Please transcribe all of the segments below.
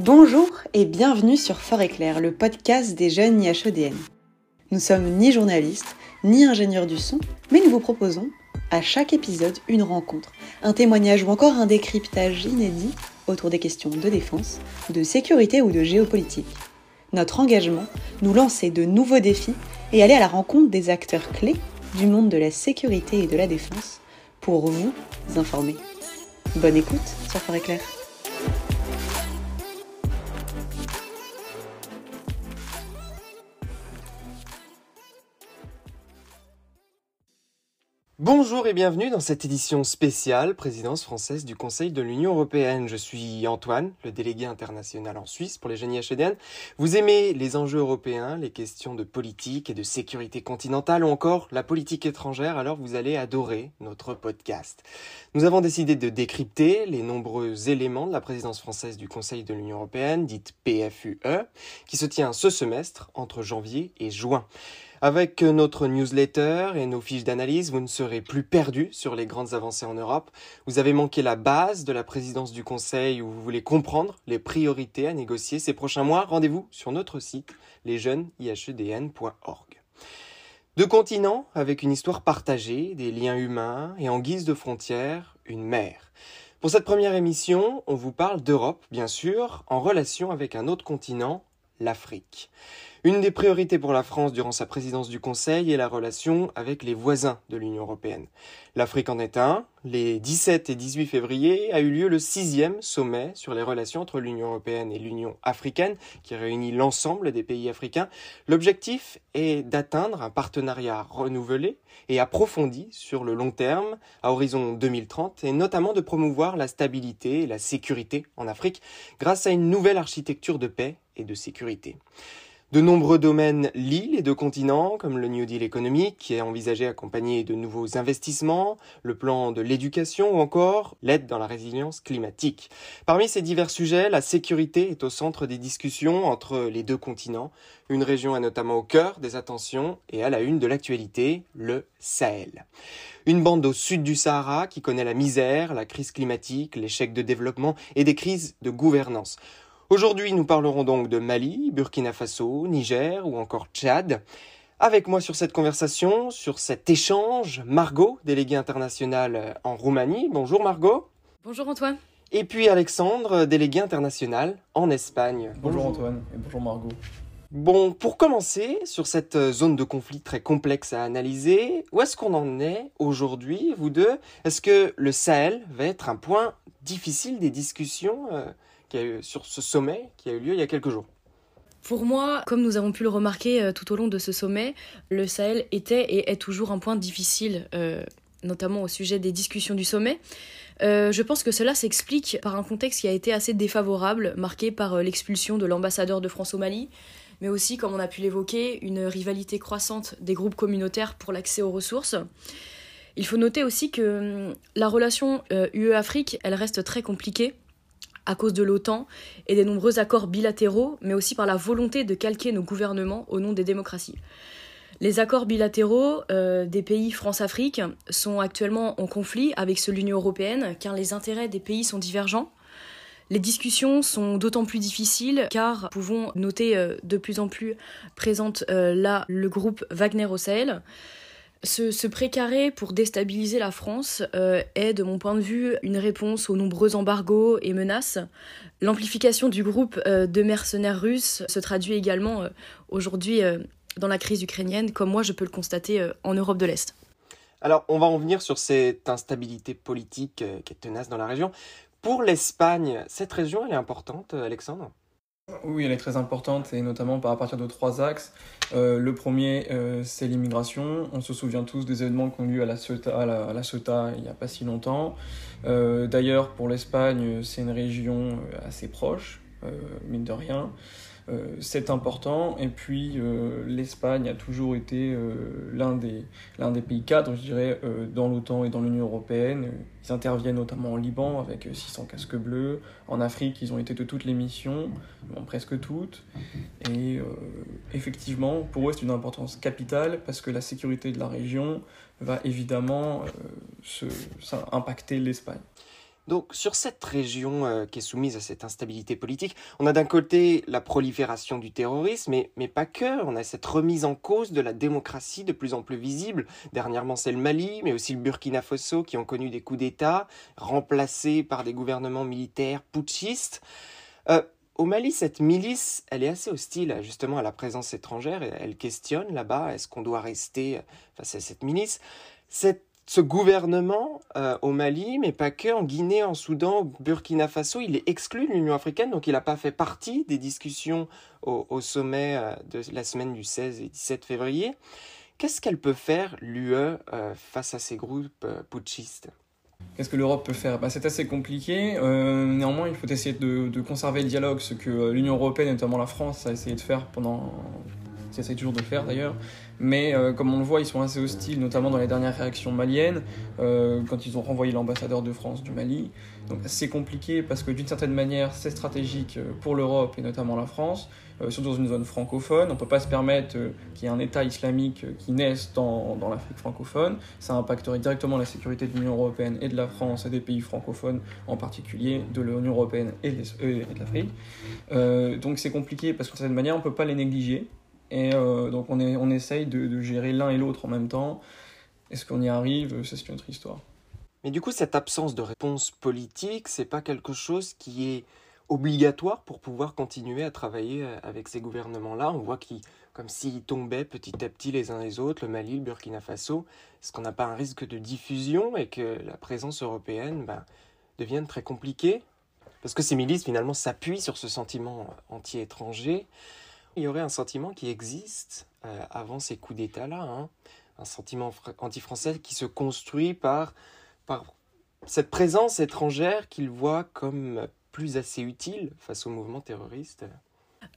Bonjour et bienvenue sur Fort Éclair, le podcast des jeunes IHEDN. Nous sommes ni journalistes, ni ingénieurs du son, mais nous vous proposons, à chaque épisode, une rencontre, un témoignage ou encore un décryptage inédit autour des questions de défense, de sécurité ou de géopolitique. Notre engagement, nous lancer de nouveaux défis et aller à la rencontre des acteurs clés du monde de la sécurité et de la défense pour vous informer. Bonne écoute sur Fort Éclair. Bonjour et bienvenue dans cette édition spéciale présidence française du Conseil de l'Union européenne. Je suis Antoine, le délégué international en Suisse pour les génies HEDN. Vous aimez les enjeux européens, les questions de politique et de sécurité continentale ou encore la politique étrangère, alors vous allez adorer notre podcast. Nous avons décidé de décrypter les nombreux éléments de la présidence française du Conseil de l'Union européenne, dite PFUE, qui se tient ce semestre entre janvier et juin. Avec notre newsletter et nos fiches d'analyse, vous ne serez plus perdu sur les grandes avancées en Europe. Vous avez manqué la base de la présidence du Conseil où vous voulez comprendre les priorités à négocier ces prochains mois. Rendez-vous sur notre site lesjeunesihedn.org. Deux continents avec une histoire partagée, des liens humains et en guise de frontières, une mer. Pour cette première émission, on vous parle d'Europe, bien sûr, en relation avec un autre continent, l'Afrique. Une des priorités pour la France durant sa présidence du Conseil est la relation avec les voisins de l'Union européenne. L'Afrique en est un. Les 17 et 18 février a eu lieu le sixième sommet sur les relations entre l'Union européenne et l'Union africaine, qui réunit l'ensemble des pays africains. L'objectif est d'atteindre un partenariat renouvelé et approfondi sur le long terme, à horizon 2030, et notamment de promouvoir la stabilité et la sécurité en Afrique grâce à une nouvelle architecture de paix et de sécurité. De nombreux domaines lient les deux continents, comme le New Deal économique, qui est envisagé accompagner de nouveaux investissements, le plan de l'éducation ou encore l'aide dans la résilience climatique. Parmi ces divers sujets, la sécurité est au centre des discussions entre les deux continents. Une région est notamment au cœur des attentions et à la une de l'actualité, le Sahel. Une bande au sud du Sahara qui connaît la misère, la crise climatique, l'échec de développement et des crises de gouvernance. Aujourd'hui, nous parlerons donc de Mali, Burkina Faso, Niger ou encore Tchad. Avec moi sur cette conversation, sur cet échange, Margot, déléguée internationale en Roumanie. Bonjour Margot. Bonjour Antoine. Et puis Alexandre, délégué international en Espagne. Bonjour, Antoine et bonjour Margot. Bon, pour commencer, sur cette zone de conflit très complexe à analyser, où est-ce qu'on en est aujourd'hui, vous deux? Est-ce que le Sahel va être un point difficile des discussions euh, a eu, sur ce sommet qui a eu lieu il y a quelques jours. Pour moi, comme nous avons pu le remarquer euh, tout au long de ce sommet, le Sahel était et est toujours un point difficile, euh, notamment au sujet des discussions du sommet. Euh, je pense que cela s'explique par un contexte qui a été assez défavorable, marqué par l'expulsion de l'ambassadeur de France au Mali, mais aussi, comme on a pu l'évoquer, une rivalité croissante des groupes communautaires pour l'accès aux ressources. Il faut noter aussi que hum, la relation UE-Afrique, elle reste très compliquée à cause de l'OTAN et des nombreux accords bilatéraux, mais aussi par la volonté de calquer nos gouvernements au nom des démocraties. Les accords bilatéraux euh, des pays France-Afrique sont actuellement en conflit avec ceux de l'Union européenne car les intérêts des pays sont divergents. Les discussions sont d'autant plus difficiles car nous pouvons noter euh, de plus en plus présente euh, là le groupe Wagner au Sahel. Ce, précaré pour déstabiliser la France euh, est, de mon point de vue, une réponse aux nombreux embargos et menaces. L'amplification du groupe euh, de mercenaires russes se traduit également euh, aujourd'hui dans la crise ukrainienne, comme moi je peux le constater en Europe de l'Est. Alors, on va en venir sur cette instabilité politique qui est tenace dans la région. Pour l'Espagne, cette région, est importante, Alexandre? Oui, elle est très importante et notamment à partir de trois axes. Euh, le premier, euh, c'est l'immigration. On se souvient tous des événements qui ont lieu à la Ceuta, à la, Ceuta il n'y a pas si longtemps. Euh, d'ailleurs, pour l'Espagne, c'est une région assez proche, mine de rien. Euh, c'est important. Et puis euh, l'Espagne a toujours été euh, l'un des, des pays cadres, je dirais, dans l'OTAN et dans l'Union européenne. Ils interviennent notamment en Liban avec 600 casques bleus. En Afrique, ils ont été de toutes les missions, presque toutes. Et effectivement, pour eux, c'est une importance capitale parce que la sécurité de la région va évidemment se, impacter l'Espagne. Donc sur cette région euh, qui est soumise à cette instabilité politique, on a d'un côté la prolifération du terrorisme, mais, pas que, on a cette remise en cause de la démocratie de plus en plus visible. Dernièrement c'est le Mali, mais aussi le Burkina Faso qui ont connu des coups d'État, remplacés par des gouvernements militaires putschistes. Euh, au Mali, cette milice, elle est assez hostile justement à la présence étrangère. Elle questionne là-bas, est-ce qu'on doit rester face à cette milice? Ce gouvernement euh, au Mali, mais pas que, en Guinée, en Soudan, au Burkina Faso, il est exclu de l'Union africaine, donc il n'a pas fait partie des discussions au, sommet euh, de la semaine du 16 et 17 février. Qu'est-ce qu'elle peut faire, l'UE, euh, face à ces groupes putschistes? Qu'est-ce que l'Europe peut faire? Bah, C'est assez compliqué. néanmoins, il faut essayer de, conserver le dialogue, ce que l'Union européenne, notamment la France, a essayé de faire pendant qui essayent toujours de faire d'ailleurs. Mais euh, comme on le voit, ils sont assez hostiles, notamment dans les dernières réactions maliennes, euh, quand ils ont renvoyé l'ambassadeur de France du Mali. Donc c'est compliqué parce que d'une certaine manière, c'est stratégique euh, pour l'Europe et notamment la France, surtout dans une zone francophone. On ne peut pas se permettre qu'il y ait un État islamique qui naisse dans, dans l'Afrique francophone. Ça impacterait directement la sécurité de l'Union européenne et de la France et des pays francophones en particulier, de l'Union européenne et de l'Afrique. donc c'est compliqué parce que d'une certaine manière, on ne peut pas les négliger. Et euh, donc on, est, on essaye de, gérer l'un et l'autre en même temps. Est-ce qu'on y arrive? C'est une autre histoire. Mais du coup, cette absence de réponse politique, c'est pas quelque chose qui est obligatoire pour pouvoir continuer à travailler euh, avec ces gouvernements-là? On voit qu'ils, comme s'ils tombaient petit à petit les uns les autres, le Mali, le Burkina Faso. Est-ce qu'on n'a pas un risque de diffusion et que la présence européenne ben, devienne très compliquée? Parce que ces milices, finalement, s'appuient sur ce sentiment anti-étranger il y aurait un sentiment qui existe euh, avant ces coups d'État-là, hein. un sentiment anti-français qui se construit par, cette présence étrangère qu'il voit comme plus assez utile face au mouvement terroriste.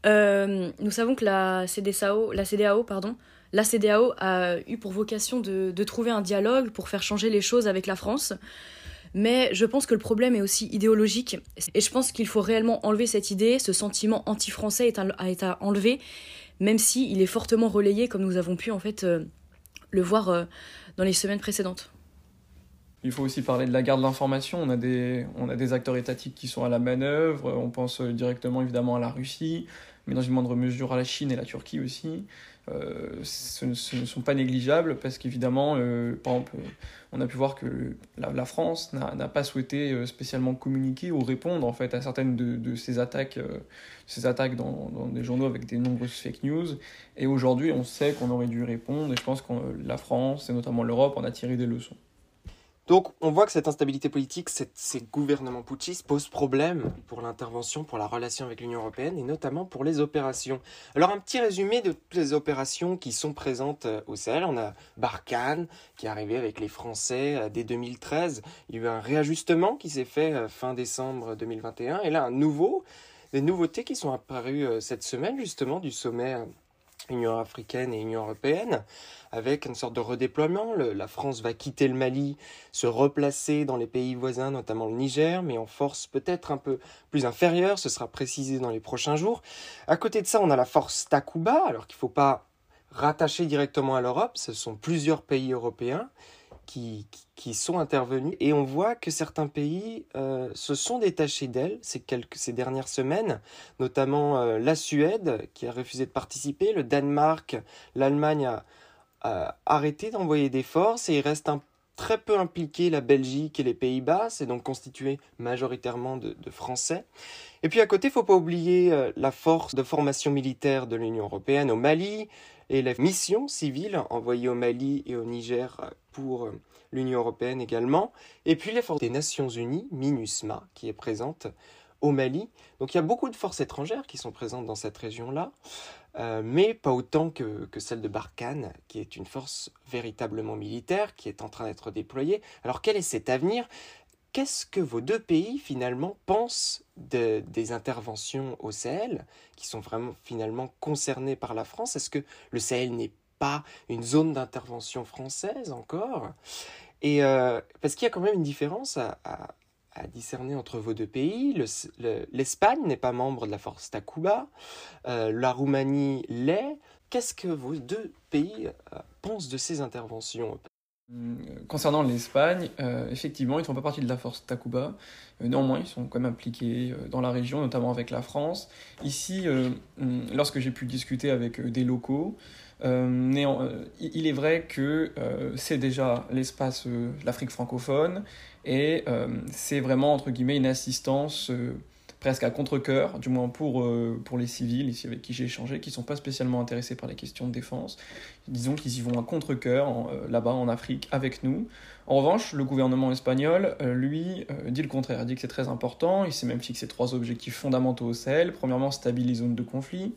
Euh, nous savons que la CDAO, la CDAO, pardon, la CDAO a eu pour vocation de, trouver un dialogue pour faire changer les choses avec la France. Mais je pense que le problème est aussi idéologique. Et je pense qu'il faut réellement enlever cette idée. Ce sentiment anti-français a été enlevé, même s'il il est fortement relayé, comme nous avons pu en fait euh, le voir euh, dans les semaines précédentes. Il faut aussi parler de la garde de l'information. On, a des, on a des acteurs étatiques qui sont à la manœuvre. On pense euh, directement évidemment à la Russie, mais dans une moindre mesure à la Chine et la Turquie aussi. Euh, ce, ne sont pas négligeables parce qu'évidemment, euh, par exemple, on a pu voir que la, France n'a pas souhaité euh, spécialement communiquer ou répondre en fait à certaines de, ces attaques, ces attaques dans, dans, des journaux avec des nombreuses fake news. Et aujourd'hui, on sait qu'on aurait dû répondre et je pense que la France et notamment l'Europe en a tiré des leçons. Donc on voit que cette instabilité politique, ces gouvernements putschistes posent problème pour l'intervention, pour la relation avec l'Union européenne et notamment pour les opérations. Alors un petit résumé de toutes les opérations qui sont présentes euh, au Sahel. On a Barkhane qui est arrivé avec les Français euh, dès 2013. Il y a eu un réajustement qui s'est fait euh, fin décembre 2021 et là un nouveau, des nouveautés qui sont apparues cette semaine justement du sommet Union africaine et Union européenne, avec une sorte de redéploiement. la France va quitter le Mali, se replacer dans les pays voisins, notamment le Niger, mais en force peut-être un peu plus inférieure, ce sera précisé dans les prochains jours. À côté de ça, on a la force Takuba, alors qu'il ne faut pas rattacher directement à l'Europe, ce sont plusieurs pays européens qui, qui, sont intervenus. Et on voit que certains pays euh, se sont détachés d'elle ces, ces dernières semaines, notamment euh, la Suède qui a refusé de participer, le Danemark, l'Allemagne a, arrêté d'envoyer des forces. Et il reste très peu impliqué la Belgique et les Pays-Bas, c'est donc constitué majoritairement de, de, Français. Et puis à côté, il faut pas oublier euh, la force de formation militaire de l'Union européenne au Mali, et la mission civile envoyée au Mali et au Niger pour euh, l'Union européenne également, et puis les forces des Nations Unies, MINUSMA, qui est présente au Mali. Donc il y a beaucoup de forces étrangères qui sont présentes dans cette région-là, euh, mais pas autant que, que, celle de Barkhane, qui est une force véritablement militaire, qui est en train d'être déployée. Alors quel est cet avenir? Qu'est-ce que vos deux pays finalement pensent de, des interventions au Sahel, qui sont vraiment finalement concernées par la France? Est-ce que le Sahel n'est pas une zone d'intervention française encore? Et euh, parce qu'il y a quand même une différence à, discerner entre vos deux pays. L'Espagne n'est pas membre de la force Takuba, euh, la Roumanie l'est. Qu'est-ce que vos deux pays euh, pensent de ces interventions Concernant l'Espagne, effectivement, ils ne font pas partie de la force Takuba. néanmoins, ils sont quand même impliqués dans la région, notamment avec la France. Ici, lorsque j'ai pu discuter avec des locaux, il est vrai que c'est déjà l'espace, l'Afrique francophone, et c'est vraiment, entre guillemets, une assistance presque à contre-coeur, du moins pour, euh, pour les civils ici avec qui j'ai échangé, qui ne sont pas spécialement intéressés par les questions de défense. Disons qu'ils y vont à contre-coeur euh, là-bas en Afrique avec nous. En revanche, le gouvernement espagnol, euh, lui, dit le contraire. Il dit que c'est très important. Il s'est même fixé trois objectifs fondamentaux au Sahel. Premièrement, stabiliser les zones de conflit,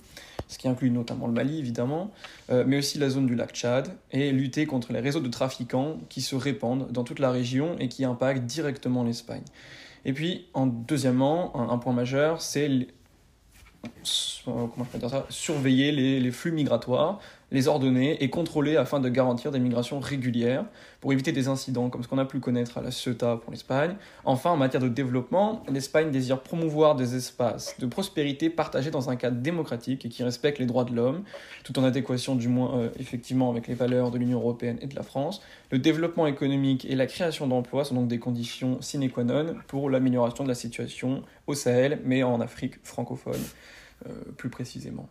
ce qui inclut notamment le Mali, évidemment, mais aussi la zone du lac Tchad, et lutter contre les réseaux de trafiquants qui se répandent dans toute la région et qui impactent directement l'Espagne. Et puis, en deuxièmement, un, point majeur, c'est ça, surveiller les, flux migratoires, les ordonner et contrôler afin de garantir des migrations régulières pour éviter des incidents comme ce qu'on a pu connaître à la Ceuta pour l'Espagne. Enfin, en matière de développement, l'Espagne désire promouvoir des espaces de prospérité partagés dans un cadre démocratique et qui respectent les droits de l'homme, tout en adéquation du moins euh, effectivement avec les valeurs de l'Union européenne et de la France. Le développement économique et la création d'emplois sont donc des conditions sine qua non pour l'amélioration de la situation au Sahel, mais en Afrique francophone euh, plus précisément.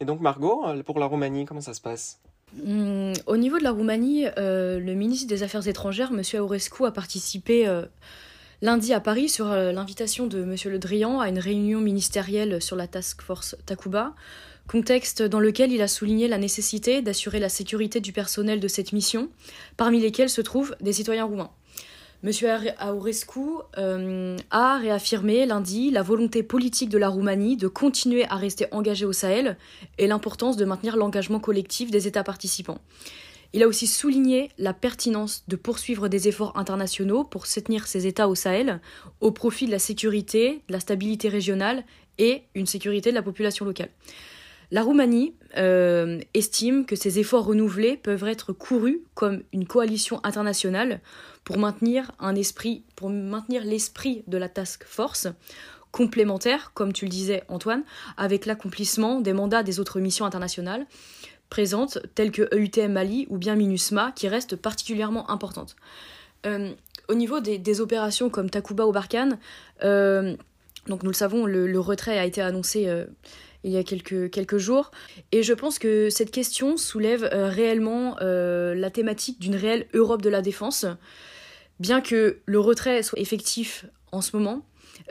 Et donc Margot, euh, pour la Roumanie, comment ça se passe? Hmm, Au niveau de la Roumanie, euh, le ministre des Affaires étrangères, M. Aurescu, a participé euh, lundi à Paris sur l'invitation de M. Le Drian à une réunion ministérielle sur la task force Takuba, contexte dans lequel il a souligné la nécessité d'assurer la sécurité du personnel de cette mission, parmi lesquels se trouvent des citoyens roumains. M. Aurescu euh, a réaffirmé lundi la volonté politique de la Roumanie de continuer à rester engagée au Sahel et l'importance de maintenir l'engagement collectif des États participants. Il a aussi souligné la pertinence de poursuivre des efforts internationaux pour soutenir ces États au Sahel au profit de la sécurité, de la stabilité régionale et une sécurité de la population locale. La Roumanie euh, estime que ces efforts renouvelés peuvent être courus comme une coalition internationale pour maintenir un esprit, pour maintenir l'esprit de la task force complémentaire, comme tu le disais Antoine, avec l'accomplissement des mandats des autres missions internationales présentes telles que EUTM Mali ou bien MINUSMA qui restent particulièrement importantes. Euh, au niveau des, opérations comme Takuba ou Barkhane, euh, nous le savons, le, retrait a été annoncé il y a quelques, jours. Et je pense que cette question soulève euh, réellement euh, la thématique d'une réelle Europe de la défense. Bien que le retrait soit effectif en ce moment,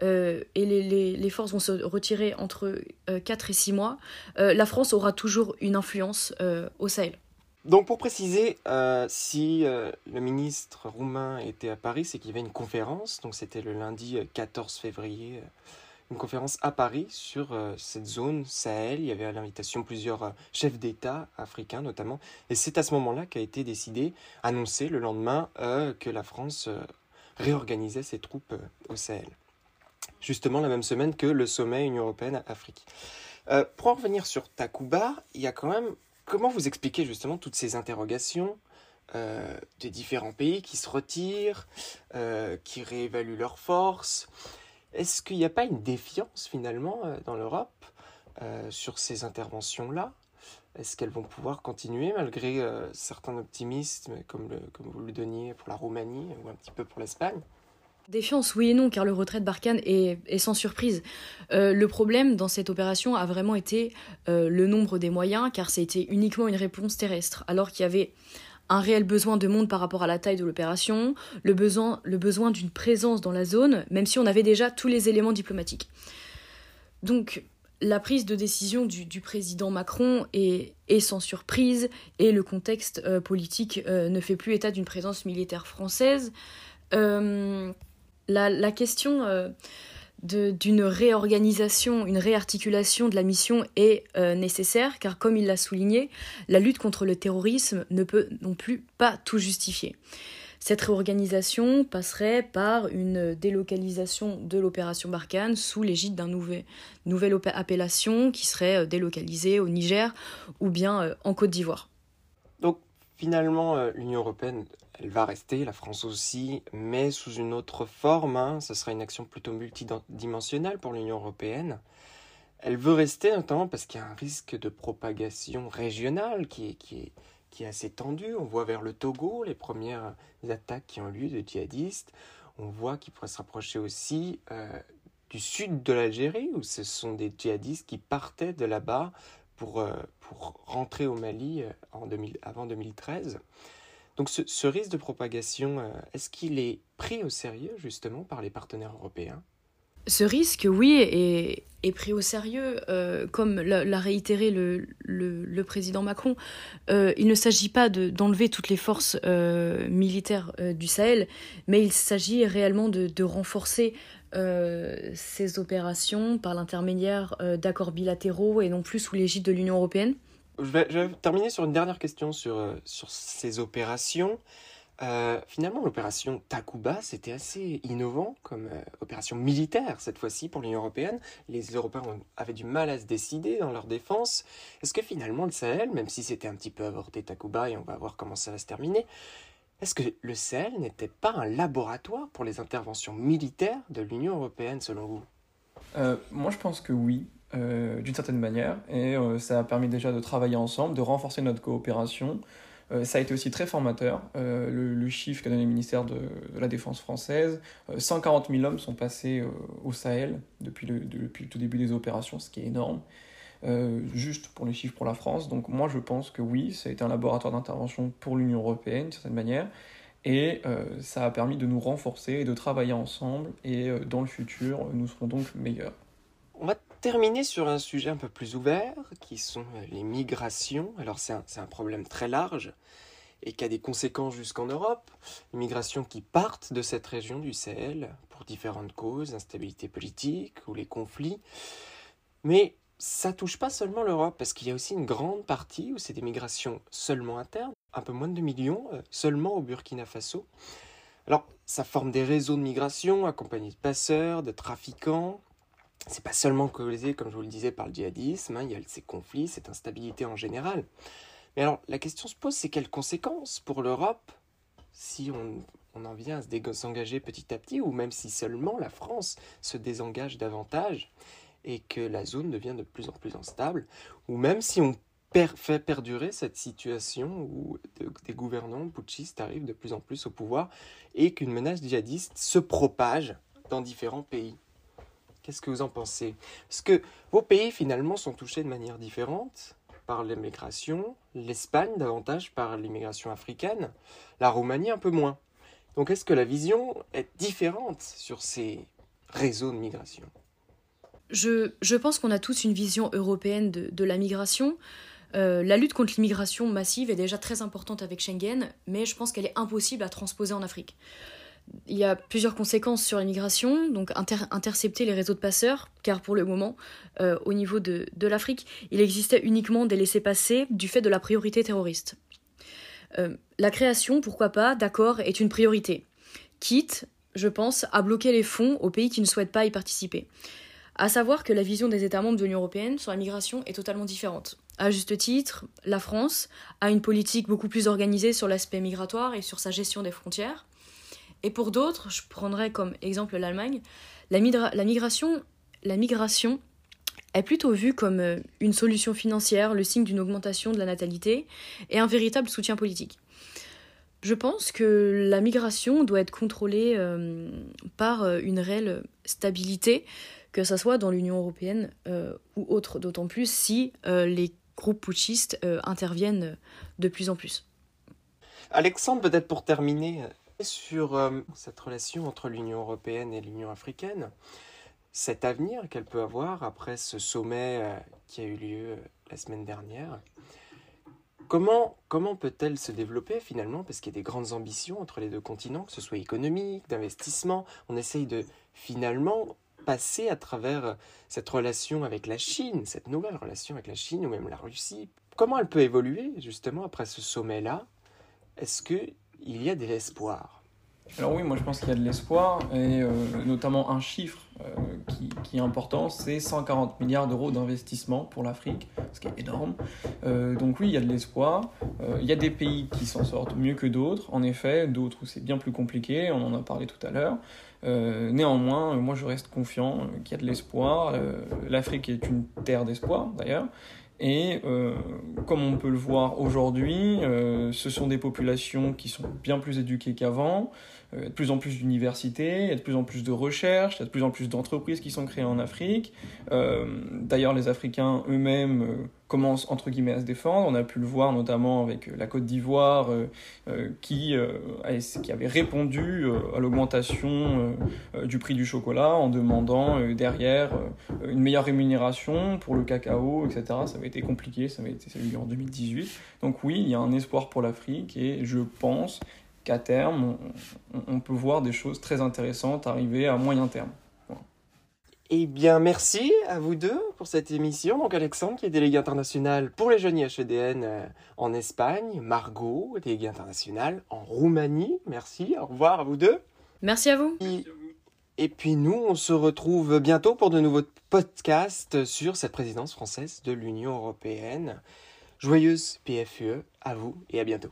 euh, et les, les, forces vont se retirer entre 4 et 6 mois, la France aura toujours une influence au Sahel. Donc pour préciser, si le ministre roumain était à Paris, c'est qu'il y avait une conférence, donc c'était le lundi 14 février une conférence à Paris sur euh, cette zone Sahel. Il y avait à l'invitation plusieurs euh, chefs d'État africains notamment. Et c'est à ce moment-là qu'a été décidé, annoncé le lendemain, euh, que la France réorganisait ses troupes au Sahel. Justement la même semaine que le sommet Union européenne-Afrique. pour en revenir sur Takuba, il y a quand même... Comment vous expliquez justement toutes ces interrogations des différents pays qui se retirent, qui réévaluent leurs forces est-ce qu'il n'y a pas une défiance finalement euh, dans l'Europe euh, sur ces interventions-là? Est-ce qu'elles vont pouvoir continuer malgré euh, certains optimismes comme, vous le donniez pour la Roumanie ou un petit peu pour l'Espagne? Défiance, oui et non, car le retrait de Barkhane est, sans surprise. le problème dans cette opération a vraiment été le nombre des moyens, car c'était uniquement une réponse terrestre, alors qu'il y avait un réel besoin de monde par rapport à la taille de l'opération, le besoin, le besoin d'une présence dans la zone, même si on avait déjà tous les éléments diplomatiques. Donc la prise de décision du, président Macron est, sans surprise et le contexte euh, politique euh, ne fait plus état d'une présence militaire française. Euh, la, la, question d'une réorganisation, une réarticulation de la mission est euh, nécessaire, car comme il l'a souligné, la lutte contre le terrorisme ne peut non plus pas tout justifier. Cette réorganisation passerait par une délocalisation de l'opération Barkhane sous l'égide d'un nouvel, nouvelle appellation qui serait euh, délocalisée au Niger ou bien euh, en Côte d'Ivoire. Donc finalement, l'Union européenne elle va rester, la France aussi, mais sous une autre forme. Hein. Ce sera une action plutôt multidimensionnelle pour l'Union européenne. Elle veut rester notamment parce qu'il y a un risque de propagation régionale qui est, assez tendu. On voit vers le Togo les premières attaques qui ont lieu de djihadistes. On voit qu'il pourrait se rapprocher aussi du sud de l'Algérie, où ce sont des djihadistes qui partaient de là-bas pour, pour rentrer au Mali en 2000, avant 2013. Donc ce, risque de propagation, euh, est-ce qu'il est pris au sérieux justement par les partenaires européens? Ce risque, oui, est, est pris au sérieux, euh, comme l'a réitéré le, le, président Macron. Euh, il ne s'agit pas d'enlever toutes les forces militaires du Sahel, mais il s'agit réellement de renforcer ces opérations par l'intermédiaire d'accords bilatéraux et non plus sous l'égide de l'Union européenne. Je vais, terminer sur une dernière question sur, euh, sur ces opérations. Euh, finalement, l'opération Takuba, c'était assez innovant comme euh, opération militaire cette fois-ci pour l'Union européenne. Les Européens avaient du mal à se décider dans leur défense. Est-ce que finalement le Sahel, même si c'était un petit peu avorté Takuba et on va voir comment ça va se terminer, est-ce que le Sahel n'était pas un laboratoire pour les interventions militaires de l'Union européenne selon vous? Moi je pense que oui. Euh, d'une certaine manière, et euh, ça a permis déjà de travailler ensemble, de renforcer notre coopération. Euh, ça a été aussi très formateur. Le, chiffre qu'a donné le ministère de, la Défense française, 140 000 hommes sont passés au Sahel depuis le, depuis le tout début des opérations, ce qui est énorme. Juste pour les chiffres pour la France. Donc moi je pense que oui, ça a été un laboratoire d'intervention pour l'Union européenne d'une certaine manière. Et ça a permis de nous renforcer et de travailler ensemble. Et dans le futur, nous serons donc meilleurs. On va terminer sur un sujet un peu plus ouvert, qui sont les migrations. Alors c'est un, problème très large et qui a des conséquences jusqu'en Europe. Les migrations qui partent de cette région du Sahel pour différentes causes, instabilité politique ou les conflits. Mais ça touche pas seulement l'Europe, parce qu'il y a aussi une grande partie où c'est des migrations seulement internes, un peu moins de 2 millions, euh, seulement au Burkina Faso. Alors, ça forme des réseaux de migration accompagnés de passeurs, de trafiquants, c'est pas seulement causé, comme je vous le disais, par le djihadisme, hein, il y a ces conflits, cette instabilité en général. Mais alors, la question se pose, c'est quelles conséquences pour l'Europe si on, on, en vient à se désengager petit à petit, ou même si seulement la France se désengage davantage? Et que la zone devient de plus en plus instable, ou même si on fait perdurer cette situation où des gouvernants putschistes arrivent de plus en plus au pouvoir et qu'une menace djihadiste se propage dans différents pays. Qu'est-ce que vous en pensez? Parce que vos pays finalement sont touchés de manière différente par l'immigration, l'Espagne davantage par l'immigration africaine, la Roumanie un peu moins. Donc est-ce que la vision est différente sur ces réseaux de migration? Je, pense qu'on a tous une vision européenne de, de la migration. Euh, la lutte contre l'immigration massive est déjà très importante avec Schengen, mais je pense qu'elle est impossible à transposer en Afrique il y a plusieurs conséquences sur l'immigration, donc intercepter les réseaux de passeurs, car pour le moment, euh, au niveau de, l'Afrique, il existait uniquement des laissés-passer du fait de la priorité terroriste. Euh, la création, pourquoi pas, d'accord, est une priorité, quitte, je pense, à bloquer les fonds aux pays qui ne souhaitent pas y participer. À savoir que la vision des États membres de l'Union européenne sur la migration est totalement différente. À juste titre, la France a une politique beaucoup plus organisée sur l'aspect migratoire et sur sa gestion des frontières, et pour d'autres, je prendrais comme exemple l'Allemagne, la, migration, la migration est plutôt vue comme euh, une solution financière, le signe d'une augmentation de la natalité et un véritable soutien politique. Je pense que la migration doit être contrôlée euh, par euh, une réelle stabilité, que ce soit dans l'Union européenne ou autre, d'autant plus si les groupes putschistes interviennent de plus en plus. Alexandre, peut-être pour terminer, sur euh, cette relation entre l'Union européenne et l'Union africaine, cet avenir qu'elle peut avoir après ce sommet euh, qui a eu lieu euh, la semaine dernière. Comment, comment peut-elle se développer finalement? Parce qu'il y a des grandes ambitions entre les deux continents, que ce soit économique, d'investissement. On essaye de finalement passer à travers cette relation avec la Chine, cette nouvelle relation avec la Chine ou même la Russie. Comment elle peut évoluer justement après ce sommet-là? Est-ce que il y a de l'espoir? Alors oui, moi je pense qu'il y a de l'espoir, et euh, notamment un chiffre euh, qui, est important, c'est 140 milliards d'euros d'investissement pour l'Afrique, ce qui est énorme. Euh, donc oui, il y a de l'espoir. il y a des pays qui s'en sortent mieux que d'autres, en effet, d'autres où c'est bien plus compliqué, on en a parlé tout à l'heure. Néanmoins, moi je reste confiant qu'il y a de l'espoir. L'Afrique est une terre d'espoir d'ailleurs. Et euh, comme on peut le voir aujourd'hui, euh, ce sont des populations qui sont bien plus éduquées qu'avant, euh, de plus en plus d'universités, il y a de plus en plus de recherches, il y a de plus en plus d'entreprises qui sont créées en Afrique. Euh, D'ailleurs, les Africains eux-mêmes euh, commencent entre guillemets à se défendre. On a pu le voir notamment avec la Côte d'Ivoire qui, qui avait répondu à l'augmentation du prix du chocolat en demandant derrière une meilleure rémunération pour le cacao, etc. Ça avait été compliqué, ça avait été ça a eu en 2018. Donc oui, il y a un espoir pour l'Afrique et je pense qu'à terme, on, peut voir des choses très intéressantes arriver à moyen terme. Eh bien, merci à vous deux pour cette émission. Donc, Alexandre, qui est délégué international pour les jeunes IHEDN euh, en Espagne. Margot, délégué international en Roumanie. Merci. Au revoir à vous deux. Merci à vous. Et, et puis, nous, on se retrouve bientôt pour de nouveaux podcasts sur cette présidence française de l'Union européenne. Joyeuse PFUE à vous et à bientôt.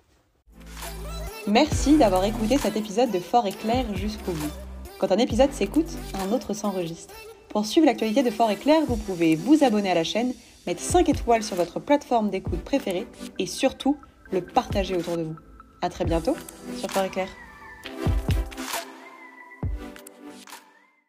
Merci d'avoir écouté cet épisode de Fort et Clair jusqu'au bout. Quand un épisode s'écoute, un autre s'enregistre. Pour suivre l'actualité de Fort et Clair, vous pouvez vous abonner à la chaîne, mettre 5 étoiles sur votre plateforme d'écoute préférée et surtout le partager autour de vous. A très bientôt sur Fort et Clair.